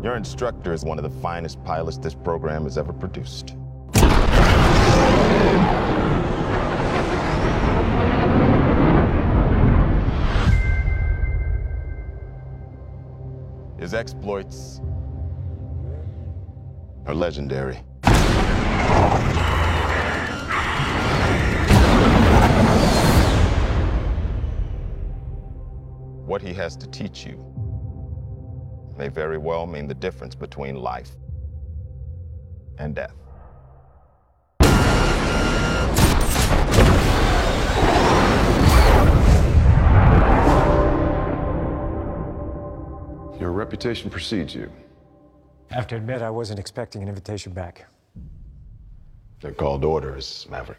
Your instructor is one of the finest pilots this program has ever produced. His exploits are legendary. What he has to teach you may very well mean the difference between life and death. Your reputation precedes you. I have to admit, I wasn't expecting an invitation back. They're called orders, Maverick.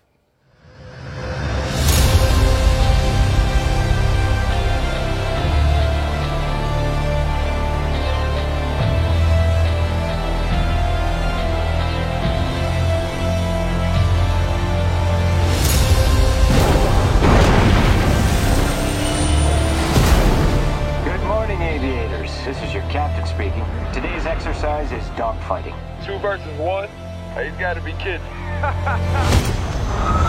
This is your captain speaking. Today's exercise is dogfighting. Two versus one? Hey, he's got to be kidding.